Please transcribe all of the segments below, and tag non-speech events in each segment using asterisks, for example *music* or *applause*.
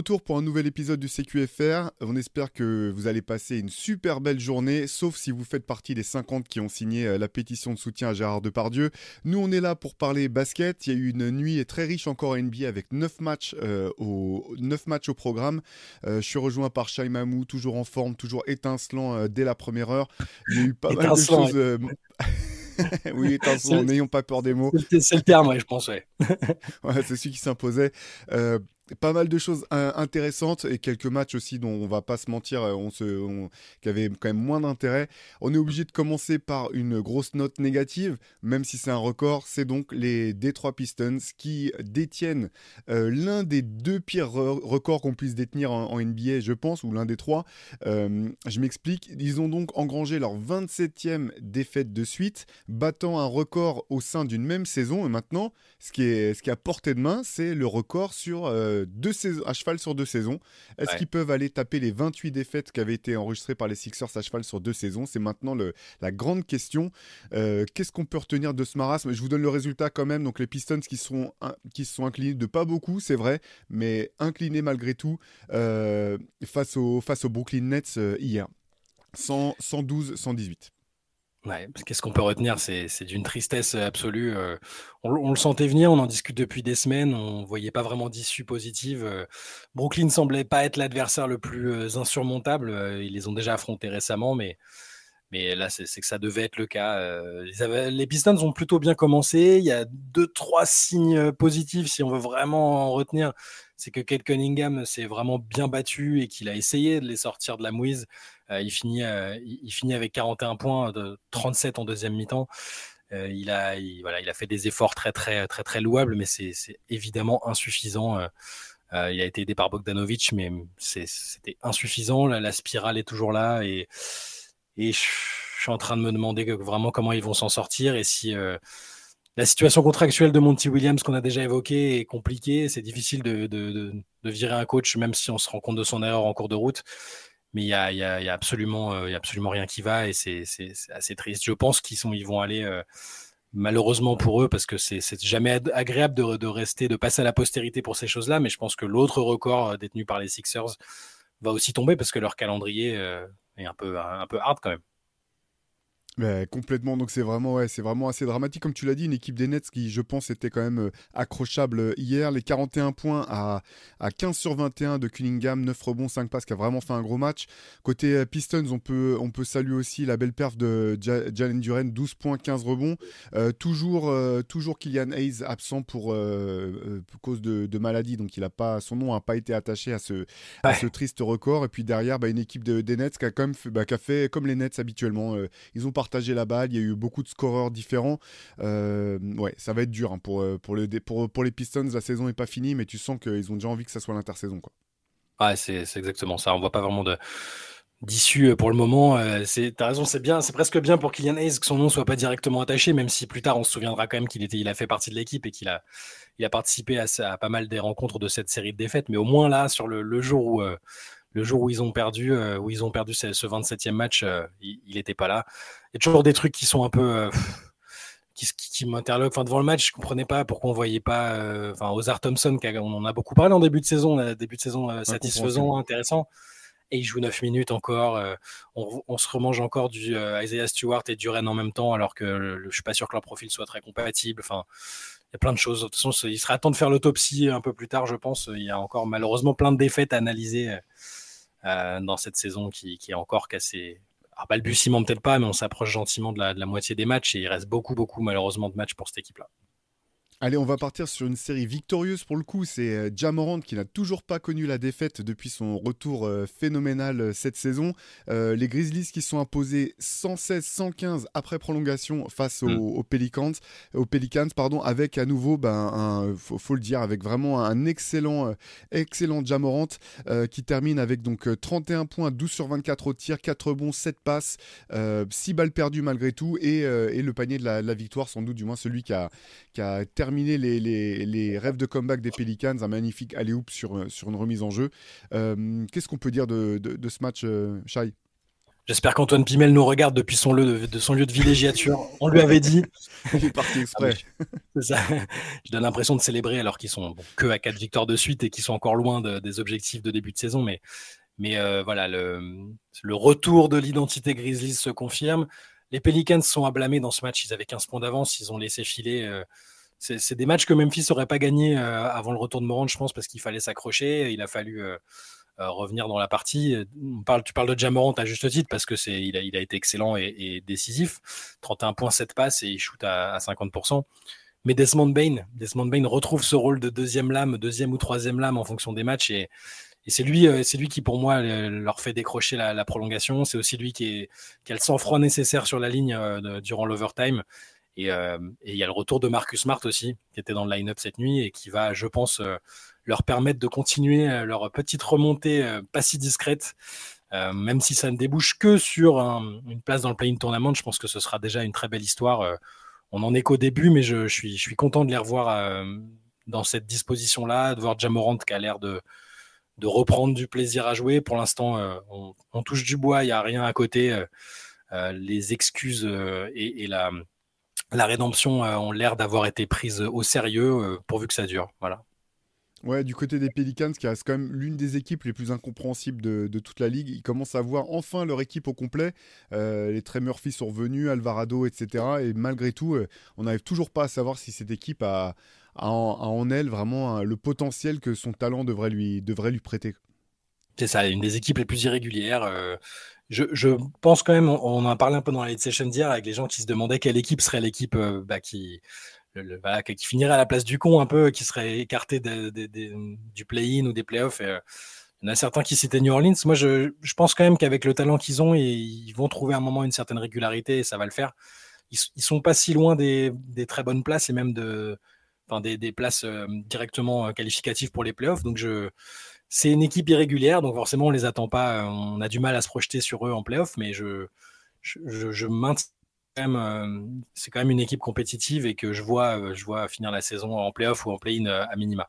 retour pour un nouvel épisode du CQFR. On espère que vous allez passer une super belle journée, sauf si vous faites partie des 50 qui ont signé euh, la pétition de soutien à Gérard Depardieu. Nous, on est là pour parler basket. Il y a eu une nuit très riche encore à NBA avec 9 matchs, euh, au, 9 matchs au programme. Euh, je suis rejoint par Shai Mamou, toujours en forme, toujours étincelant dès la première heure. Il y a eu pas mal de choses. *laughs* oui, étincelant, n'ayons pas peur des mots. C'est le terme, je pense, ouais. *laughs* ouais c'est celui qui s'imposait pas mal de choses intéressantes et quelques matchs aussi dont on va pas se mentir, euh, on se, qui avaient quand même moins d'intérêt. On est obligé de commencer par une grosse note négative, même si c'est un record. C'est donc les Detroit Pistons qui détiennent euh, l'un des deux pires records qu'on puisse détenir en, NBA, je pense, ou l'un des trois. Euh, je m'explique. Ils ont donc engrangé leur 27e défaite de suite, battant un record au sein d'une même saison. Et maintenant, ce qui est, ce qui est à portée de main, c'est le record sur deux saisons, à cheval sur deux saisons. Est-ce qu'ils peuvent aller taper les 28 défaites qui avaient été enregistrées par les Sixers à cheval sur deux saisons? C'est maintenant le, la grande question. Euh, qu'est-ce qu'on peut retenir de ce marasme? Je vous donne le résultat quand même. Donc les Pistons qui, sont, qui sont inclinés de pas beaucoup, c'est vrai, mais inclinés malgré tout euh, face, au, face aux Brooklyn Nets euh, hier. 112, 118. Ouais, qu'est-ce qu'on peut retenir? C'est d'une tristesse absolue. On, le sentait venir, on en discute depuis des semaines, on voyait pas vraiment d'issue positive. Brooklyn semblait pas être l'adversaire le plus insurmontable. Ils les ont déjà affrontés récemment, mais, mais là, c'est que ça devait être le cas. les Pistons ont plutôt bien commencé. Il y a deux, trois signes positifs si on veut vraiment en retenir. C'est que Kate Cunningham s'est vraiment bien battu et qu'il a essayé de les sortir de la mouise. Euh, il, finit, euh, il, finit avec 41 points, de 37 en deuxième mi-temps. Euh, il, a, voilà, il a fait des efforts très, très, très, très louables, mais c'est évidemment insuffisant. il a été aidé par Bogdanovic, mais c'était insuffisant. La, spirale est toujours là et, je, suis en train de me demander vraiment comment ils vont s'en sortir et si la situation contractuelle de Monty Williams qu'on a déjà évoquée est compliquée. C'est difficile de, virer un coach, même si on se rend compte de son erreur en cours de route mais il y a, y, a, y a, absolument, euh, y a absolument rien qui va et c'est assez triste. Je pense qu'ils ils vont aller euh, malheureusement pour eux parce que c'est jamais agréable de, de, rester, de passer à la postérité pour ces choses-là, mais je pense que l'autre record euh, détenu par les Sixers va aussi tomber parce que leur calendrier est un peu, un peu hard quand même complètement, donc c'est vraiment, ouais, c'est vraiment assez dramatique. Comme tu l'as dit, une équipe des Nets qui, je pense, était quand même euh, accrochable euh, hier. Les 41 points à, à 15 sur 21 de Cunningham, 9 rebonds, 5 passes, qui a vraiment fait un gros match. Côté euh, Pistons, on peut, on peut saluer aussi la belle perf de Jalen Duren, 12 points, 15 rebonds. toujours, toujours Kylian Hayes absent pour, cause de, maladie, donc il a pas, son nom n'a pas été attaché à ce, à ce triste record. Et puis derrière, bah, une équipe de, des Nets qui a, quand même fait, bah, qui a fait comme les Nets habituellement. ils ont partager la balle. Il y a eu beaucoup de scoreurs différents. Euh, ouais, ça va être dur hein, pour, euh, pour, pour, les Pistons. La saison n'est pas finie, mais tu sens qu'ils ont déjà envie que ça soit l'intersaison. Ouais, c'est exactement ça. On voit pas vraiment d'issue euh, pour le moment. c'est, t'as raison, c'est bien, c'est presque bien pour Kylian Hayes que son nom soit pas directement attaché, même si plus tard on se souviendra quand même qu'il a fait partie de l'équipe et qu'il a, participé à, pas mal des rencontres de cette série de défaites. Mais au moins là, sur le jour où le jour où ils ont perdu, euh, où ils ont perdu ce, 27e match, euh, il n'était pas là. Il y a toujours des trucs qui sont un peu euh, qui, qui, m'interloquent. Enfin, devant le match, je comprenais pas pourquoi on voyait pas. Enfin, Ozar Thompson, on en a beaucoup parlé en début de saison, début de saison satisfaisant, intéressant. Et il joue 9 minutes encore. On, se remange encore du Isaiah Stewart et Duren en même temps, alors que je je suis pas sûr que leur profil soit très compatible. Enfin, il y a plein de choses. De toute façon, il sera temps de faire l'autopsie un peu plus tard, je pense. Il y a encore malheureusement plein de défaites à analyser dans cette saison qui, est encore cassée. Alors, balbutiement peut-être pas, mais on s'approche gentiment de la, de la moitié des matchs et il reste beaucoup, beaucoup malheureusement de matchs pour cette équipe-là. Allez, on va partir sur une série victorieuse pour le coup. C'est euh, Jamorant qui n'a toujours pas connu la défaite depuis son retour euh, phénoménal euh, cette saison. les Grizzlies qui sont imposés 116-115 après prolongation face mm. aux, Pelicans, aux Pelicans pardon, avec à nouveau, ben, faut, le dire, avec vraiment un excellent, excellent Jamorant qui termine avec donc 31 points, 12 sur 24 au tir, 4 bons, 7 passes, 6 balles perdues malgré tout et, et le panier de la, victoire, sans doute du moins celui qui a, qui a terminé terminé les, rêves de comeback des Pelicans, un magnifique alley-oop sur, sur une remise en jeu. Euh, qu'est-ce qu'on peut dire de, ce match, euh, Shai? J'espère qu'Antoine Pimel nous regarde depuis son lieu de, son lieu de villégiature. On lui avait dit. *laughs* Il est parti exprès. *laughs* ça. Je donne l'impression de célébrer alors qu'ils sont que à quatre victoires de suite et qu'ils sont encore loin des objectifs de début de saison. Mais, mais euh, voilà, le, le, retour de l'identité Grizzlies se confirme. Les Pelicans sont à blâmer dans ce match. Ils avaient 15 points d'avance. Ils ont laissé filer. Euh, c'est des matchs que Memphis n'aurait pas gagné euh, avant le retour de Morant, je pense, parce qu'il fallait s'accrocher. Il a fallu euh, revenir dans la partie. Tu parles de Jamorant à juste titre parce que c'est, il a, été excellent et, décisif. 31 points, 7 passes et il shoot à, 50%. Mais Desmond Bain, Desmond Bain retrouve ce rôle de deuxième lame, deuxième ou troisième lame en fonction des matchs et, c'est lui, euh, c'est lui qui pour moi leur fait décrocher la, prolongation. C'est aussi lui qui, a le sang-froid nécessaire sur la ligne euh, durant l'overtime. Et il y a le retour de Marcus Smart aussi, qui était dans le line-up cette nuit et qui va, je pense, leur permettre de continuer euh, leur petite remontée euh, pas si discrète. Euh, même si ça ne débouche que sur une place dans le play-in tournament, je pense que ce sera déjà une très belle histoire. on en est qu'au début, mais je, suis, content de les revoir dans cette disposition-là, de voir Jamorant qui a l'air de, reprendre du plaisir à jouer. Pour l'instant, on, touche du bois, il n'y a rien à côté. les excuses et la, la, rédemption ont l'air d'avoir été prises au sérieux, pourvu que ça dure. Voilà. Ouais, du côté des Pelicans, qui reste quand même l'une des équipes les plus incompréhensibles de, toute la ligue, ils commencent à voir enfin leur équipe au complet. Euh, les Trey Murphy sont revenus, Alvarado, etc. Et malgré tout, euh, on n'arrive toujours pas à savoir si cette équipe a, en, elle vraiment le potentiel que son talent devrait lui, devrait lui prêter. C'est ça, une des équipes les plus irrégulières. Euh, je, pense quand même, on, en a parlé un peu dans la session d'hier avec les gens qui se demandaient quelle équipe serait l'équipe bah, qui finirait à la place du con un peu, qui serait écarté du play-in ou des playoffs. Euh, il y en a certains qui citaient New Orleans. Moi, je, pense quand même qu'avec le talent qu'ils ont, ils vont trouver un moment une certaine régularité et ça va le faire. Ils, ne sont pas si loin des, très bonnes places et même des, places euh, directement euh, qualificatives pour les playoffs. Donc, je, c'est une équipe irrégulière, donc forcément, on les attend pas. On a du mal à se projeter sur eux en playoffs, mais je, je, je maintiens euh, c'est quand même une équipe compétitive et que je vois, euh, je vois finir la saison en playoff ou en play-in euh, à minima.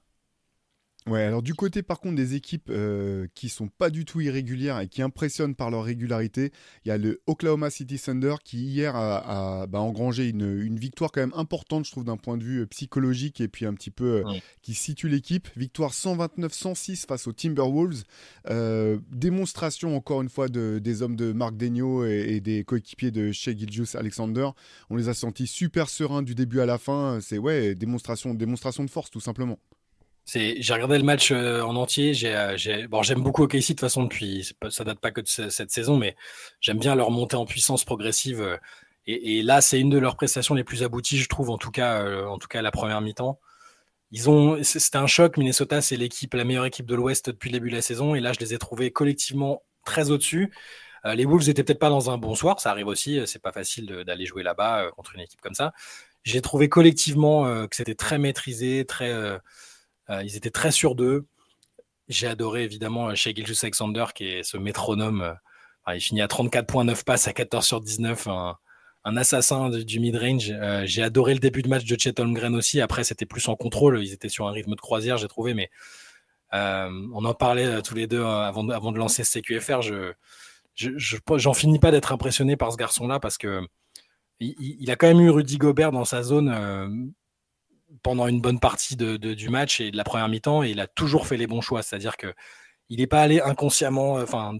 Ouais, alors du côté par contre des équipes euh, qui sont pas du tout irrégulières et qui impressionnent par leur régularité, il y a le Oklahoma City Thunder qui hier a, bah, engrangé une, victoire quand même importante, je trouve, d'un point de vue psychologique et puis un petit peu euh, qui situe l'équipe. Victoire 129-106 face aux Timberwolves. Euh, démonstration encore une fois de, des hommes de Marc Degno et, des coéquipiers de Shea Gilgius Alexander. On les a sentis super sereins du début à la fin. C'est ouais, démonstration, démonstration de force tout simplement. J'ai regardé le match euh, en entier. Euh, j'aime beaucoup OKC de toute façon depuis. ça date pas que de cette saison, mais j'aime bien leur montée en puissance progressive. Euh, et, là, c'est une de leurs prestations les plus abouties, je trouve, en tout cas, en tout cas la première mi-temps. C'était un choc. Minnesota, c'est l'équipe, la meilleure équipe de l'Ouest depuis le début de la saison. Et là, je les ai trouvés collectivement très au-dessus. les Wolves étaient peut-être pas dans un bon soir, ça arrive aussi. C'est pas facile d'aller jouer là-bas contre une équipe comme ça. J'ai trouvé collectivement que c'était très maîtrisé, très ils étaient très sûrs d'eux. J'ai adoré évidemment chez Gilgis Alexander, qui est ce métronome. Euh, il finit à 34.9 passes à 14 sur 19, un, assassin du mid-range. Euh, j'ai adoré le début de match de Chet Holmgren aussi. Après, c'était plus en contrôle. Ils étaient sur un rythme de croisière, j'ai trouvé. Mais on en parlait tous les deux avant de, avant de lancer ce CQFR. Je, j'en finis pas d'être impressionné par ce garçon-là parce que il, a quand même eu Rudy Gobert dans sa zone pendant une bonne partie de, du match et de la première mi-temps, et il a toujours fait les bons choix. C'est-à-dire que il n'est pas allé inconsciemment, euh, enfin,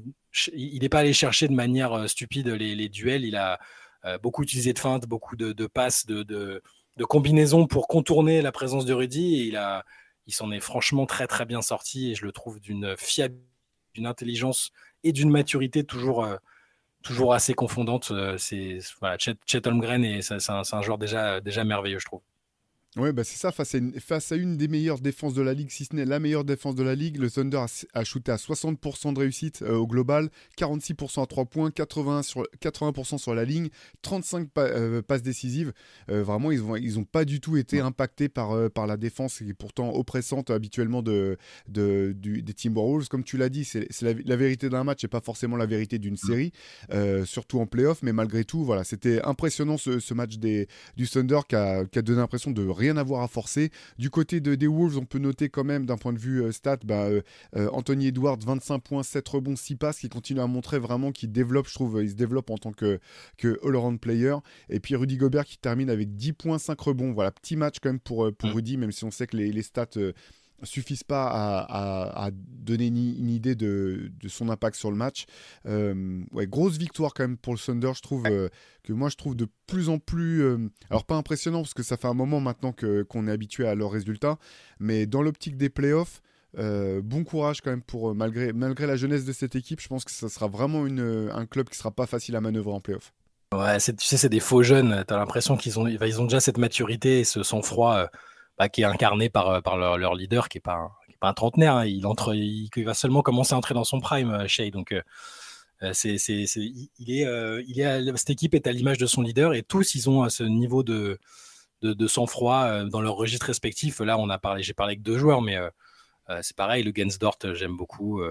il n'est pas allé chercher de manière euh, stupide les, duels. Il a euh, beaucoup utilisé de feintes, beaucoup de, passes, de, de, combinaisons pour contourner la présence de Rudy. Et il il s'en est franchement très très bien sorti et je le trouve d'une fiabilité, d'une intelligence et d'une maturité toujours, toujours assez confondante. C'est voilà, Chet, Holmgren et c'est un, un, joueur déjà, déjà merveilleux, je trouve. Oui, bah c'est ça, face à, une, face à, une, des meilleures défenses de la ligue, si ce n'est la meilleure défense de la ligue, le Thunder a, a shooté à 60% de réussite euh, au global, 46% à 3 points, 80%, sur, 80 sur la ligne, 35 euh, passes décisives. Euh, vraiment, ils n'ont ils ont pas du tout été impactés par, par la défense qui est pourtant oppressante habituellement de, de du, des Timberwolves. Comme tu l'as dit, c'est la, la, vérité d'un match et pas forcément la vérité d'une série, surtout en playoff, mais malgré tout, voilà, c'était impressionnant ce, ce, match des, du Thunder qui a, qui a donné l'impression de rien avoir à forcer. Du côté de, des Wolves, on peut noter quand même d'un point de vue euh, stat, bah, Anthony Edwards, 25 points, 7 rebonds, 6 passes, qui continue à montrer vraiment qu'il développe, je trouve, il se développe en tant que, que all-around player. Et puis Rudy Gobert qui termine avec 10 points, 5 rebonds. Voilà, petit match quand même pour, pour mm. Rudy, même si on sait que les, les stats suffisent pas à, donner une, idée de, son impact sur le match. Euh, ouais, grosse victoire quand même pour le Thunder, je trouve euh, que moi je trouve de plus en plus, euh, alors pas impressionnant parce que ça fait un moment maintenant que qu'on est habitué à leurs résultats, mais dans l'optique des playoffs. bon courage quand même pour malgré malgré la jeunesse de cette équipe, je pense que ça sera vraiment une, un club qui sera pas facile à manœuvrer en playoffs. Ouais, tu sais, c'est des faux jeunes. Tu as l'impression qu'ils ont, ils ont déjà cette maturité et ce sang-froid bah, qui est incarné par, euh, leur, leader, qui n'est pas, un, trentenaire. Hein. Il, va seulement commencer à entrer dans son prime, euh, Shea. Donc, euh, cette équipe est à l'image de son leader et tous, ils ont ce niveau de, de, sang-froid dans leur registre respectif. Là, on a parlé, j'ai parlé avec deux joueurs, mais c'est pareil. Le Gensdort, j'aime beaucoup.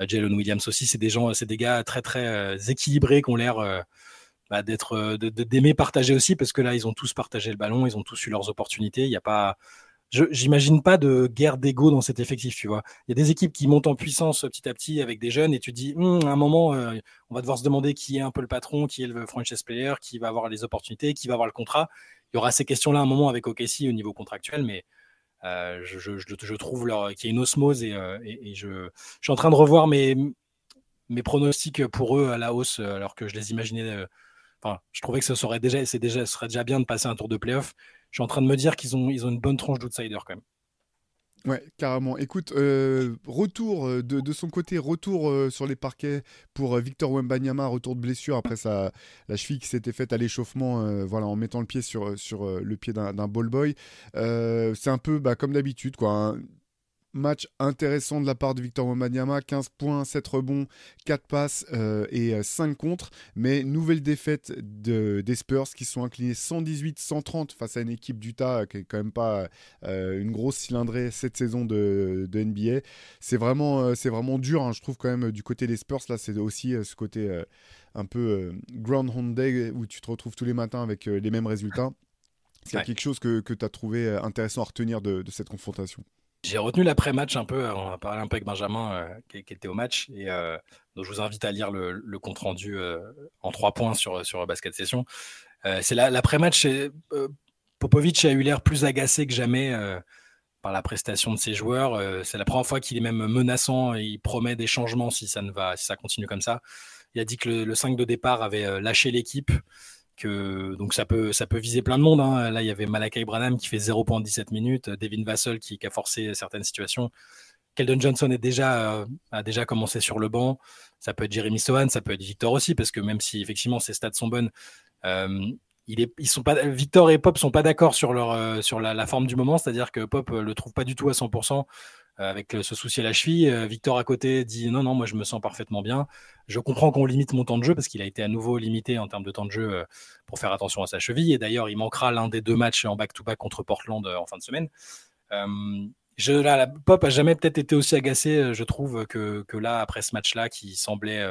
Jalen Williams aussi, c'est des gens, c'est des gars très très équilibrés qui ont l'air bah, d'être euh, d'aimer partager aussi parce que là ils ont tous partagé le ballon, ils ont tous eu leurs opportunités. Il n'y a pas, j'imagine pas de guerre d'ego dans cet effectif, tu vois. Il y a des équipes qui montent en puissance petit à petit avec des jeunes et tu dis, hum, à un moment, euh, on va devoir se demander qui est un peu le patron, qui est le franchise player, qui va avoir les opportunités, qui va avoir le contrat. Il y aura ces questions-là un moment avec OKC au niveau contractuel, mais euh, je, je, je, trouve qu'il y a une osmose et, et, je, je, suis en train de revoir mes, mes pronostics pour eux à la hausse alors que je les imaginais je trouvais que ce serait déjà, c'est déjà, serait déjà bien de passer un tour de playoff. Je suis en train de me dire qu'ils ont, ils ont une bonne tranche d'outsider quand même. Ouais, carrément. Écoute, euh, retour euh, de, son côté, retour euh, sur les parquets pour Victor Wembanyama, retour de blessure après sa, la cheville qui s'était faite à l'échauffement, voilà, en mettant le pied sur, sur le pied d'un ball boy. c'est un peu bah, comme d'habitude, quoi. Hein. Match intéressant de la part de Victor Wembanyama, 15 points, 7 rebonds, 4 passes euh, et 5 euh, contre. Mais nouvelle défaite de, des Spurs qui sont inclinés 118-130 face à une équipe d'Utah qui est quand même pas euh, une grosse cylindrée cette saison de, NBA. C'est vraiment, c'est vraiment dur, hein, je trouve quand même du côté des Spurs. Là, c'est aussi ce côté un peu Groundhog Day où tu te retrouves tous les matins avec les mêmes résultats. C'est quelque chose que, que tu as trouvé intéressant à retenir de cette confrontation j'ai retenu l'après-match un peu, on a parlé un peu avec Benjamin euh, qui, était au match, et euh, donc je vous invite à lire le, compte-rendu euh, en trois points sur, sur Basket Session. c'est l'après-match, Popovic a eu l'air plus agacé que jamais par la prestation de ses joueurs. c'est la première fois qu'il est même menaçant il promet des changements si ça, ne va, si ça continue comme ça. Il a dit que le, le 5 de départ avait lâché l'équipe donc ça peut, viser plein de monde. Hein. Là, il y avait Malakai Branham qui fait 0.17 minutes, Devin Vassell qui, a forcé certaines situations. Keldon Johnson euh, a déjà commencé sur le banc. Ça peut être Jeremy Sohan, ça peut être Victor aussi, parce que même si effectivement ses stats sont bonnes, euh, Victor et Pop sont pas d'accord sur, euh, la, forme du moment, c'est-à-dire que Pop le trouve pas du tout à 100%. Euh, avec ce souci à la cheville. Euh, Victor à côté dit non, non, moi je me sens parfaitement bien. Je comprends qu'on limite mon temps de jeu parce qu'il a été à nouveau limité en termes de temps de jeu euh, pour faire attention à sa cheville. Et d'ailleurs, il manquera l'un des deux matchs en back-to-back contre Portland en fin de semaine. La Pop a jamais peut-être été aussi agacé, je trouve, que, que là, après ce match-là, qui semblait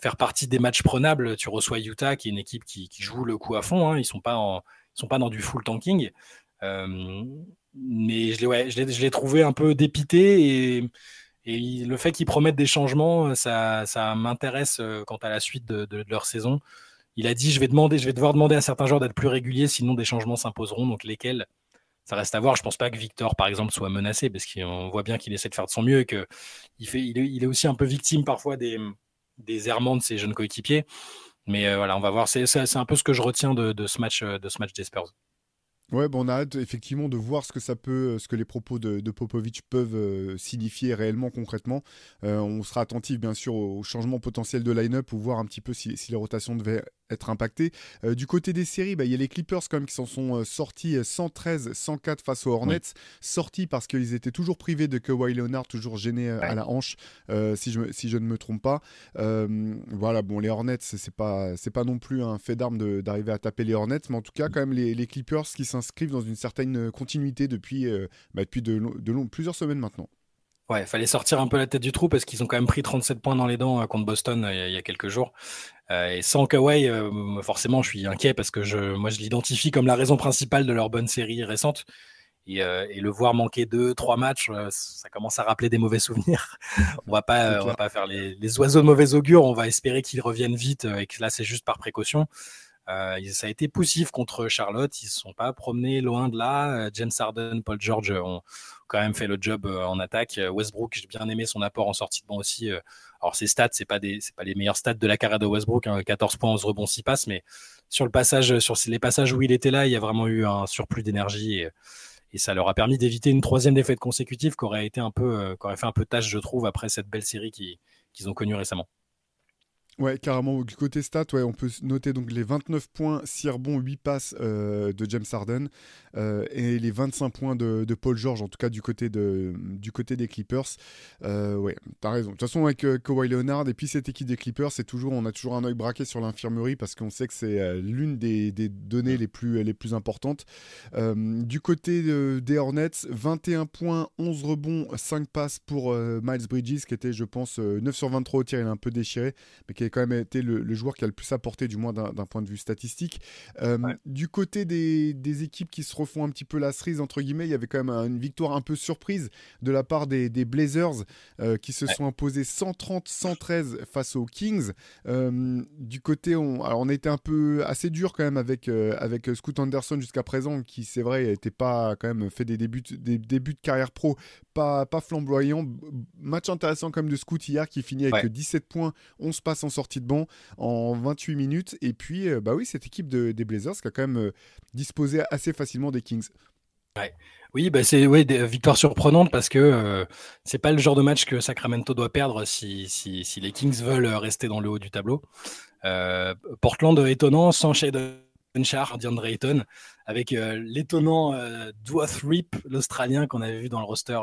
faire partie des matchs prenables. Tu reçois Utah, qui est une équipe qui, joue le coup à fond. Hein. Ils sont pas sont pas dans du full tanking mais je l'ai trouvé un peu dépité et, le fait qu'ils promettent des changements, ça, ça m'intéresse euh, quant à la suite de, leur saison. Il a dit je vais, demander, je vais devoir demander à certains joueurs d'être plus réguliers, sinon des changements s'imposeront. Donc lesquels? Ça reste à voir. Je pense pas que Victor, par exemple, soit menacé parce qu'on voit bien qu'il essaie de faire de son mieux et qu'il il, il, est, aussi un peu victime parfois des, errements de ses jeunes coéquipiers. Mais euh, voilà, on va voir. C'est un peu ce que je retiens de ce match des Spurs. Ouais, bon, on a hâte effectivement de voir ce que ça peut, ce que les propos de, Popovic peuvent euh, signifier réellement concrètement. Euh, on sera attentif bien sûr au changement potentiel de line-up pour voir un petit peu si, si les rotations devaient être impacté. Euh, du côté des séries, bah, il y a les Clippers quand même qui s'en sont euh, sortis 113-104 euh, face aux Hornets, sortis parce qu'ils étaient toujours privés de Kawhi Leonard, toujours gênés à la hanche, si, je, si je ne me trompe pas. voilà, bon, les Hornets, c'est pas, c'est pas non plus un fait d'arme d'arriver à taper les Hornets, mais en tout cas, quand même, les, Clippers qui s'inscrivent dans une certaine continuité depuis, bah, depuis de, de plusieurs semaines maintenant. Ouais, il fallait sortir un peu la tête du trou parce qu'ils ont quand même pris 37 points dans les dents contre Boston il y a quelques jours. et sans Kawhi, forcément, je suis inquiet parce que je, moi, je l'identifie comme la raison principale de leur bonne série récente. Et, le voir manquer deux, trois matchs, ça commence à rappeler des mauvais souvenirs. *laughs* on va pas, on va pas faire les, les, oiseaux de mauvais augure. On va espérer qu'ils reviennent vite et que là, c'est juste par précaution. Euh, ça a été poussif contre Charlotte. Ils ne se sont pas promenés loin de là. Euh, James Harden, Paul George ont quand même fait le job euh, en attaque. Westbrook, j'ai bien aimé son apport en sortie de banc aussi. Alors ses stats, c'est pas pas les meilleurs stats de la carrière de Westbrook. 14 hein. points, 11 rebonds, 6 passes, mais sur le passage, sur les passages où il était là, il y a vraiment eu un surplus d'énergie et, ça leur a permis d'éviter une troisième défaite consécutive qui aurait été un peu, fait un peu tâche, je trouve, après cette belle série qu'ils ont connue récemment. Ouais, carrément. Du côté stats, ouais, on peut noter donc les 29 points, 6 rebonds, 8 passes euh, de James Harden euh, et les 25 points de, Paul George, en tout cas du côté, de, du côté des Clippers. Euh, ouais, t'as raison. De toute façon, avec Kawhi Leonard et puis cette équipe des Clippers, c'est toujours, on a toujours un œil braqué sur l'infirmerie parce qu'on sait que c'est l'une des, des, données les plus, les plus importantes. du côté des Hornets, 21 points, 11 rebonds, 5 passes pour Miles Bridges, qui était, je pense, 9 sur 23 au tir, il a un peu déchiré, mais qui a quand même été le, joueur qui a le plus apporté, du moins d'un point de vue statistique. Euh, du côté des, équipes qui se refont un petit peu la cerise, entre guillemets, il y avait quand même une victoire un peu surprise de la part des, Blazers euh, qui se sont imposés 130-113 face aux Kings. Euh, du côté, on, alors on a été un peu assez dur quand même avec, avec Scoot Anderson jusqu'à présent, qui c'est vrai n'était pas quand même fait des débuts, des débuts de carrière pro pas, pas flamboyant. Match intéressant comme de Scoot hier qui finit avec 17 points, 11 passes en sortie de banc en 28 minutes. Et puis, euh, bah oui, cette équipe de, des Blazers qui a quand même euh, disposé assez facilement des Kings. Oui, bah c'est des victoires surprenantes parce que euh, c'est pas le genre de match que Sacramento doit perdre si, les Kings veulent rester dans le haut du tableau. Portland étonnant, sans Shaden Sharp, DeAndre Ayton, avec l'étonnant Dwath Rip, l'Australien qu'on avait vu dans le roster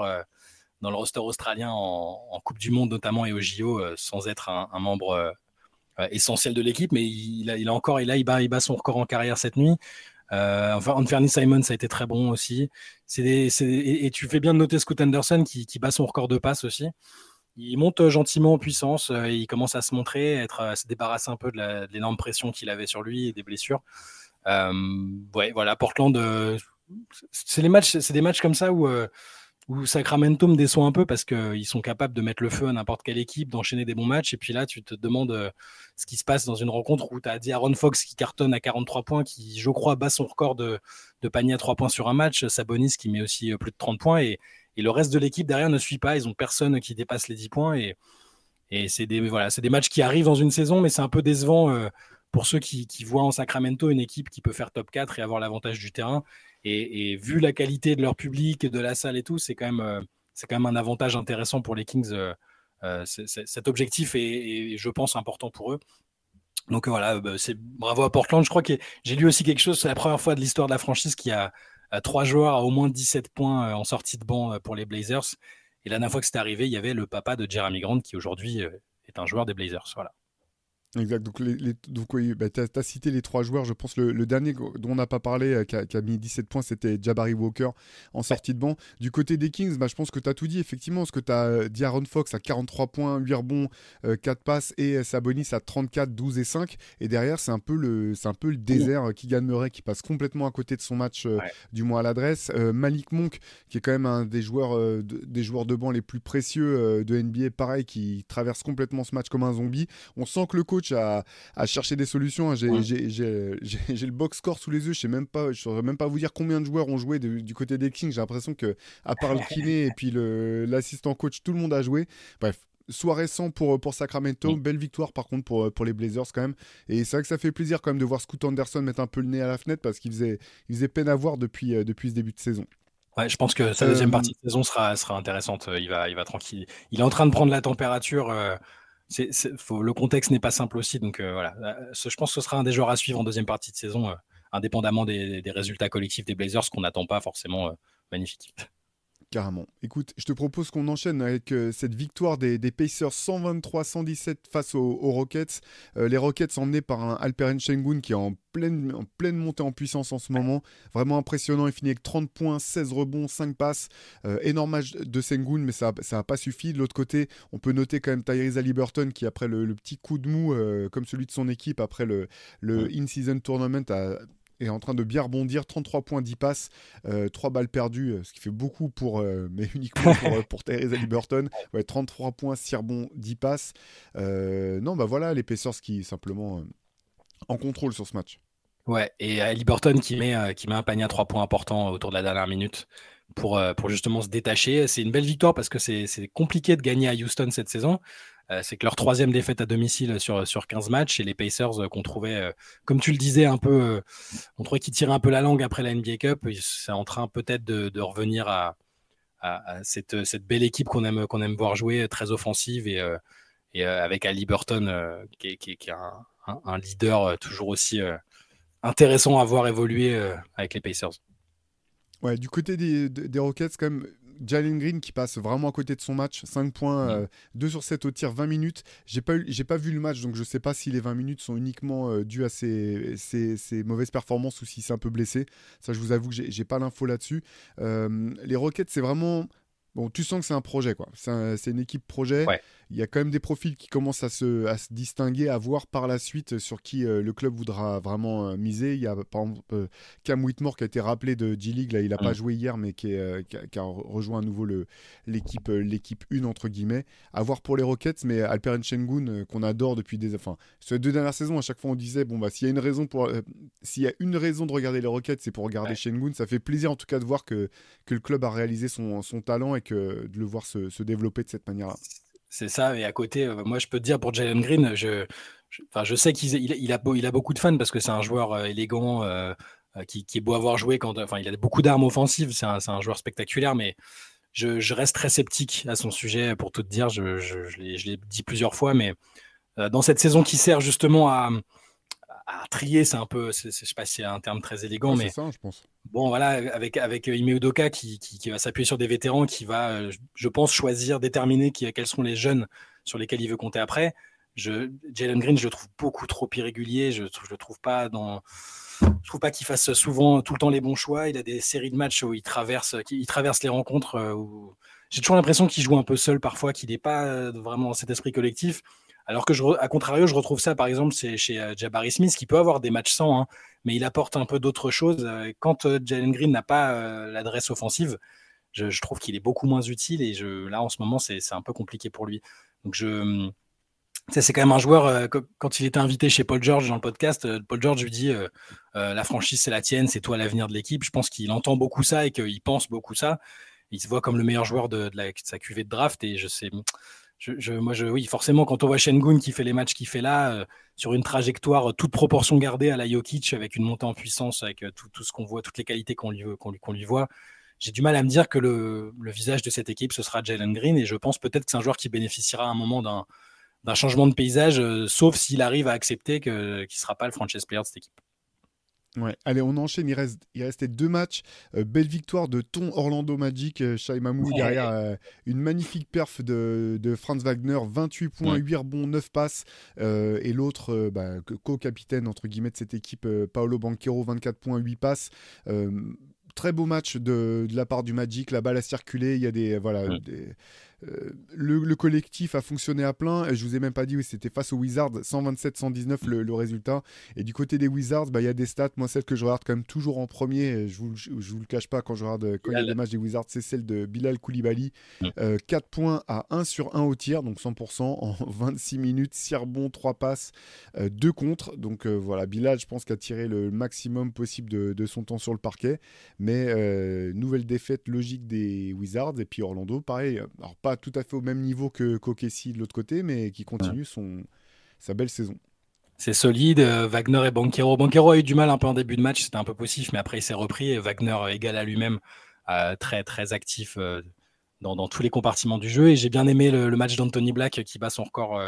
dans le roster australien en, Coupe du Monde notamment et au JO sans être un membre euh, essentiel de l'équipe, mais il a, encore, il, a, il, bat, son record en carrière cette nuit. Euh, enfin, Anthony Simon, ça a été très bon aussi. Et, tu fais bien de noter Scott Anderson qui, bat son record de passe aussi. Il monte gentiment en puissance, euh, il commence à se montrer, à, se débarrasser un peu de l'énorme pression qu'il avait sur lui et des blessures. ouais, voilà, Portland, c'est des matchs comme ça où où Sacramento me déçoit un peu parce qu'ils sont capables de mettre le feu à n'importe quelle équipe, d'enchaîner des bons matchs. Et puis là, tu te demandes euh, ce qui se passe dans une rencontre où tu as dit Aaron Fox qui cartonne à 43 points, qui, je crois, bat son record de, panier à 3 points sur un match. Sabonis qui met aussi euh, plus de 30 points. Et, le reste de l'équipe derrière ne suit pas. Ils ont personne qui dépasse les 10 points. Et, c'est des, voilà, des matchs qui arrivent dans une saison, mais c'est un peu décevant. Euh, pour ceux qui, qui, voient en Sacramento une équipe qui peut faire top 4 et avoir l'avantage du terrain, et, vu la qualité de leur public, de la salle et tout, c'est quand même, euh, c'est quand même un avantage intéressant pour les Kings. Euh, euh, cet objectif est, je pense, important pour eux. Donc voilà, bah, c'est bravo à Portland. Je crois que j'ai lu aussi quelque chose, c'est la première fois de l'histoire de la franchise qui a, trois joueurs à au moins 17 points en sortie de banc pour les Blazers. Et la dernière fois que c'était arrivé, il y avait le papa de Jeremy Grant qui aujourd'hui est un joueur des Blazers. Voilà. Exact. Donc, les, donc oui, bah, tu as, cité les trois joueurs. Je pense le, le dernier dont on n'a pas parlé, euh, qui, a, mis 17 points, c'était Jabari Walker en sortie de banc. Du côté des Kings, bah, je pense que tu as tout dit, effectivement. Parce que tu as euh, D'Aaron Fox à 43 points, 8 rebonds, 4 euh, passes, et Sabonis à 34, 12 et 5. Et derrière, c'est un, peu le, un peu le désert. qui gagne Murray qui passe complètement à côté de son match, du moins à l'adresse. Malik Monk, qui est quand même un des joueurs, de, des joueurs de banc les plus précieux de NBA, pareil, qui traverse complètement ce match comme un zombie. On sent que le coach à, chercher des solutions. Hein. J'ai le box score sous les yeux. Je sais même pas, je saurais même pas vous dire combien de joueurs ont joué du côté des Kings. J'ai l'impression que, à part le kiné et puis l'assistant coach, tout le monde a joué. Bref, soirée sans pour, pour Sacramento. Belle victoire par contre pour, pour les Blazers quand même. Et c'est vrai que ça fait plaisir quand même de voir Scoot Anderson mettre un peu le nez à la fenêtre parce qu'il faisait, il faisait peine à voir depuis, euh, depuis ce début de saison. Ouais, je pense que sa deuxième euh, partie de saison sera, sera intéressante. Il va, il va tranquille. Il est en train de prendre la température. Euh, le contexte n'est pas simple aussi. Donc euh, voilà, euh, je pense que ce sera un des joueurs à suivre en deuxième partie de saison, euh, indépendamment des, résultats collectifs des Blazers, qu'on n'attend pas forcément magnifique. Carrément. Écoute, je te propose qu'on enchaîne avec euh, cette victoire des, Pacers 123-117 face aux, Rockets. Euh, les Rockets emmenés par un Alperen Shengun qui est en pleine, en pleine montée en puissance en ce moment. Vraiment impressionnant. Il finit avec 30 points, 16 rebonds, 5 passes. Euh, énorme match de Sengun, mais ça n'a pas suffi. De l'autre côté, on peut noter quand même Tyrese Halliburton qui, après le, petit coup de mou, comme celui de son équipe, après le, le in-season tournament, a est en train de bien rebondir. 33 points, 10 passes, 3 balles perdues, euh, ce qui fait beaucoup pour, euh, *laughs* mais uniquement pour, euh, pour Theresa Liberton. Ouais, 33 points, 6 rebonds, 10 passes. non, bah voilà, Pacers qui simplement en contrôle sur ce match. Ouais, et Liberton qui met, qui met un panier à 3 points importants autour de la dernière minute pour, pour justement se détacher. C'est une belle victoire parce que c'est compliqué de gagner à Houston cette saison. Euh, c'est que leur troisième défaite à domicile sur, sur 15 matchs et les Pacers euh, qu'on trouvait, euh, comme tu le disais, un peu, on trouvait qu'ils tiraient un peu la langue après la NBA Cup. C'est en train peut-être de, revenir à, cette, cette, belle équipe qu'on aime, aime voir jouer, très offensive et, avec Ali Burton qui est, qui, un, leader toujours aussi intéressant à voir évoluer avec les Pacers. Ouais, du côté des, des Rockets, quand même, Jalen Green qui passe vraiment à côté de son match. 5 points, 2 mm. euh, sur 7 au tir, 20 minutes. J'ai pas, pas vu le match, donc je sais pas si les 20 minutes sont uniquement euh, dues à ses, mauvaises performances ou si c'est un peu blessé. Ça, je vous avoue que j'ai pas l'info là-dessus. Euh, les Rockets, c'est vraiment. Bon, tu sens que c'est un projet, quoi. C'est une équipe projet. Ouais il y a quand même des profils qui commencent à se, à se distinguer, à voir par la suite sur qui euh, le club voudra vraiment euh, miser. Il y a par exemple euh, Cam Whitmore qui a été rappelé de G-League, là il n'a pas mm. joué hier, mais qui, a, rejoint à nouveau l'équipe l'équipe 1 entre guillemets. À voir pour les Rockets, mais Alperen Shengun qu'on adore depuis des... Enfin, les deux dernières saisons, à chaque fois on disait, bon bah s'il y a une raison pour... s'il y a une raison de regarder les Rockets, c'est pour regarder Shengun. Ça fait plaisir en tout cas de voir que, que le club a réalisé son, son talent et que de le voir se, se développer de cette manière-là. C'est ça, et à côté, euh, moi je peux te dire pour Jalen Green, je, enfin, je sais qu'il il, a, il a beaucoup de fans parce que c'est un joueur euh, élégant euh, qui, est beau à voir jouer. Quand, enfin, il a beaucoup d'armes offensives, c'est un, un, joueur spectaculaire, mais je, reste très sceptique à son sujet pour tout te dire. Je, je, je l'ai dit plusieurs fois, mais dans cette saison qui sert justement à, à trier, c'est un peu, je sais pas si c'est un terme très élégant, mais ça, je pense. Bon, voilà, avec avec Ime Udoka qui, qui, va s'appuyer sur des vétérans, qui va, euh, je pense, choisir, déterminer qui, quels sont les jeunes sur lesquels il veut compter après. Je, Jalen Green, je le trouve beaucoup trop irrégulier. Je, je le trouve pas dans, je trouve pas qu'il fasse souvent tout le temps les bons choix. Il a des séries de matchs où il traverse, il traverse les rencontres. Euh, où... J'ai toujours l'impression qu'il joue un peu seul parfois, qu'il n'est pas euh, vraiment dans cet esprit collectif. Alors que, à contrario, je retrouve ça, par exemple, c'est chez euh, Jabari Smith, qui peut avoir des matchs sans, hein, mais il apporte un peu d'autres choses. Euh, quand euh, Jalen Green n'a pas l'adresse offensive, je, trouve qu'il est beaucoup moins utile et là, en ce moment, c'est un peu compliqué pour lui. Donc, je. C'est quand même un joueur, quand il était invité chez Paul George dans le podcast, Paul George lui dit La franchise, c'est la tienne, c'est toi l'avenir de l'équipe. Je pense qu'il entend beaucoup ça et qu'il pense beaucoup ça. Il se voit comme le meilleur joueur de, de sa cuvée de draft et je sais je, moi, je, oui, forcément, quand on voit Shengun qui fait les matchs qu'il fait là, euh, sur une trajectoire euh, toute proportion gardée à la Jokic, avec une montée en puissance, avec euh, tout, ce qu'on voit, toutes les qualités qu'on lui, lui, lui voit, j'ai du mal à me dire que le, le, visage de cette équipe, ce sera Jalen Green. Et je pense peut-être que c'est un joueur qui bénéficiera à un moment d'un, changement de paysage, sauf s'il arrive à accepter qu'il ne sera pas le franchise player de cette équipe. Ouais. Allez, on enchaîne. Il, reste, il restait deux matchs. Euh, belle victoire de ton Orlando Magic, euh, Shai Mamou, derrière euh, une magnifique perf de, de, Franz Wagner. 28 points, 8 rebonds, 9 passes. et l'autre, bah, co-capitaine entre guillemets de cette équipe, Paolo Banquero, 24 points, 8 passes très beau match de, de, la part du Magic. La balle a circulé. Il y a des, voilà, des, euh, le, collectif a fonctionné à plein. Je vous ai même pas dit, oui, c'était face aux Wizards, 127-119 le, résultat. Et du côté des Wizards, bah, il y a des stats. Moi, celle que je regarde quand même toujours en premier, je vous, je, vous le cache pas quand je regarde quand il y a des matchs des Wizards, c'est celle de Bilal Koulibaly. 4 euh, points à 1 sur 1 au tir, donc 100% en *laughs* 26 minutes, 6 rebonds, 3 passes, 2 euh, contre. Donc voilà, Bilal, je pense qu'a tiré le maximum possible de, de, son temps sur le parquet. Mais nouvelle défaite logique des Wizards. Et puis Orlando, pareil. Alors, pas tout à fait au même niveau que Kokessi de l'autre côté, mais qui continue son, sa belle saison. C'est solide. Euh, Wagner et Banquero. Banquero a eu du mal un peu en début de match, c'était un peu possible, mais après il s'est repris. Et Wagner égal à lui-même, euh, très très actif euh, dans, tous les compartiments du jeu. Et j'ai bien aimé le, match d'Anthony Black qui bat son record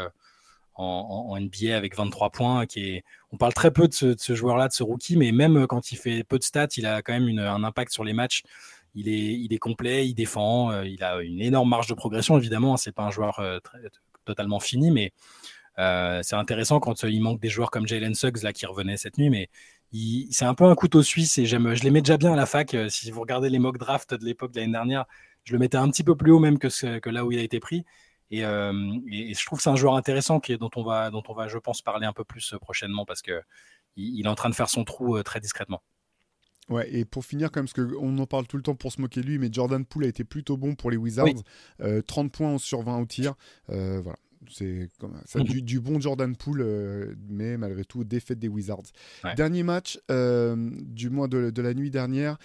en, NBA avec 23 points. Qui est... On parle très peu de ce, joueur-là, de ce rookie, mais même quand il fait peu de stats, il a quand même un impact sur les matchs il est, complet, il défend, il a une énorme marge de progression évidemment. C'est pas un joueur totalement fini, mais c'est intéressant quand il manque des joueurs comme Jalen Suggs là qui revenait cette nuit, mais c'est un peu un couteau suisse et je l'aimais déjà bien à la fac. Si vous regardez les mock drafts de l'époque de l'année dernière, je le mettais un petit peu plus haut même que, là où il a été pris. Et, je trouve que c'est un joueur intéressant dont, on va, dont on va, je pense, parler un peu plus prochainement parce qu'il il est en train de faire son trou très discrètement. Ouais, et pour finir, quand même, parce qu'on en parle tout le temps pour se moquer de lui, mais Jordan Poole a été plutôt bon pour les Wizards. 30 points sur 20 au tir. voilà. C'est ça, du, bon Jordan Poole, mais malgré tout, défaite des Wizards. Dernier match du mois de, de, la nuit dernière.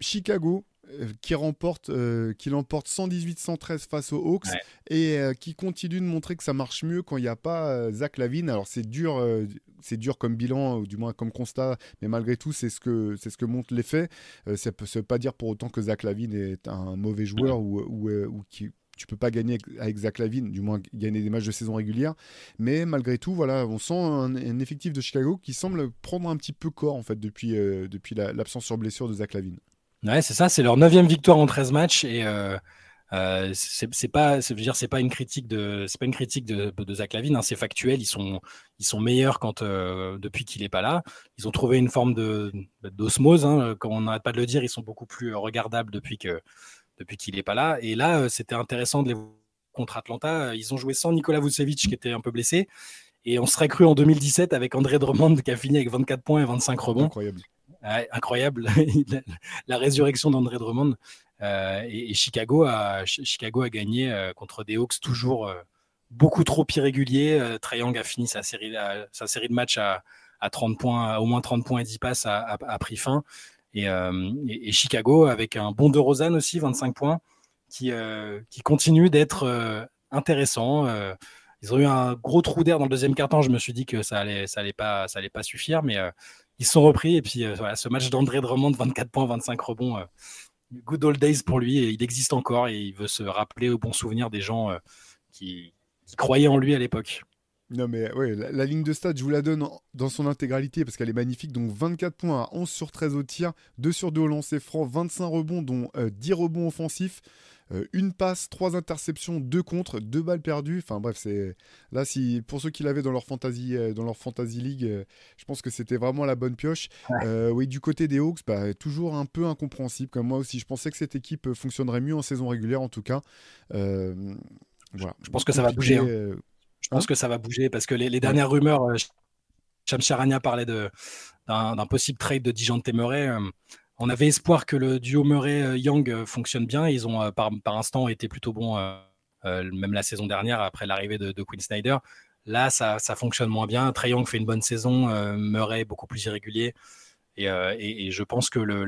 Chicago euh, qui remporte, euh, qui l'emporte 118-113 face aux Hawks et euh, qui continue de montrer que ça marche mieux quand il n'y a pas Zach Lavine. Alors c'est dur, c'est dur comme bilan ou du moins comme constat, mais malgré tout c'est ce que c'est ce que montrent les faits. ça ne veut pas dire pour autant que Zach Lavine est un mauvais joueur ou, ou, ou qui tu peux pas gagner avec Zach Lavine, du moins gagner des matchs de saison régulière. Mais malgré tout, voilà, on sent un, effectif de Chicago qui semble prendre un petit peu corps en fait depuis, depuis l'absence sur blessure de Zach Lavine. Ouais, c'est ça, c'est leur neuvième victoire en 13 matchs et euh, euh, c'est pas, dire, c'est pas une critique de, c'est pas une critique de, de Zach Lavine, hein, c'est factuel. Ils sont, ils sont meilleurs quand euh, depuis qu'il est pas là. Ils ont trouvé une forme de d'osmose, hein, comme on n'arrête pas de le dire. Ils sont beaucoup plus regardables depuis que depuis qu'il est pas là. Et là, c'était intéressant de les contre Atlanta. Ils ont joué sans Nikola Vucevic qui était un peu blessé. Et on serait cru en 2017 avec André Drummond qui a fini avec 24 points et 25 rebonds. Incroyable incroyable, *laughs* la résurrection d'André Drummond. Euh, et, Chicago, a, Chicago a gagné euh, contre des Hawks toujours euh, beaucoup trop irréguliers. Trae a fini sa série, sa série de matchs à, 30 points, au moins 30 points et 10 passes a, pris fin. Et, Chicago avec un bon de Rosanne aussi, 25 points, qui, qui continue d'être intéressant. ils ont eu un gros trou d'air dans le deuxième quart-temps. Je me suis dit que ça allait, ça allait pas, ça allait pas suffire, mais ils sont repris. Et puis ce match d'André Drummond, 24 points, 25 rebonds, good old days pour lui. Et il existe encore et il veut se rappeler au bon souvenir des gens euh, qui, croyaient en lui à l'époque. Non mais ouais, la, ligne de stade, je vous la donne dans son intégralité parce qu'elle est magnifique. Donc 24 points à 11 sur 13 au tir, 2 sur 2 au lancer franc, 25 rebonds dont 10 rebonds offensifs. Euh, une passe, trois interceptions, deux contre, deux balles perdues. Enfin bref, c'est là si pour ceux qui l'avaient dans leur fantasy euh, dans leur fantasy league, euh, je pense que c'était vraiment la bonne pioche. oui, du côté des Hawks, bah, toujours un peu incompréhensible comme moi aussi. Je pensais que cette équipe fonctionnerait mieux en saison régulière en tout cas. voilà. Je pense que ça va bouger. Hein. Je pense hein que ça va bouger parce que les, dernières rumeurs, Cham Charania parlait d'un possible trade de Dijon Temeray on avait espoir que le duo Murray-Young euh, fonctionne bien. Ils ont euh, par, instant été plutôt bons, euh, même la saison dernière, après l'arrivée de, Quinn Snyder. Là, ça, fonctionne moins bien. Trey Young fait une bonne saison, Murray beaucoup plus irrégulier. Et, je pense que le,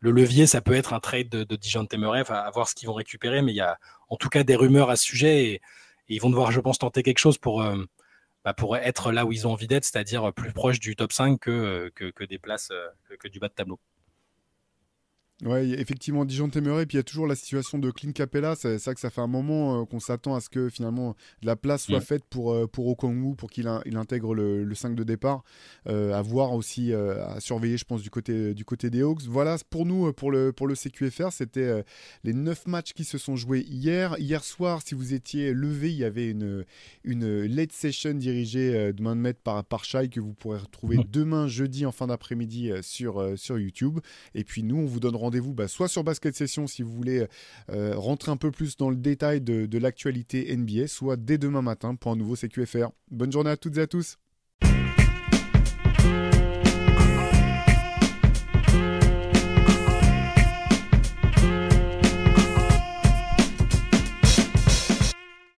levier, ça peut être un trade de, de Dijon Murray, à voir ce qu'ils vont récupérer. Mais il y a en tout cas des rumeurs à ce sujet et, ils vont devoir, je pense, tenter quelque chose pour, bah, pour être là où ils ont envie d'être, c'est-à-dire plus proche du top 5 que, que, des places, que du bas de tableau. Ouais, effectivement, Dijon Temeray, puis il y a toujours la situation de Clint Capella. C'est ça que ça fait un moment euh, qu'on s'attend à ce que finalement de la place soit faite pour, euh, pour Okongwu, pour qu'il il intègre le, le, 5 de départ. Euh, à voir aussi, à surveiller, je pense, du côté, du côté des Hawks. Voilà pour nous, pour le, pour le CQFR. C'était les 9 matchs qui se sont joués hier. Hier soir, si vous étiez levé, il y avait une, une late session dirigée de main de maître par, par Shai que vous pourrez retrouver demain, jeudi, en fin d'après-midi sur, sur YouTube. Et puis nous, on vous donne rendez vous bah, soit sur Basket Session si vous voulez euh, rentrer un peu plus dans le détail de, de l'actualité NBA, soit dès demain matin pour un nouveau CQFR. Bonne journée à toutes et à tous.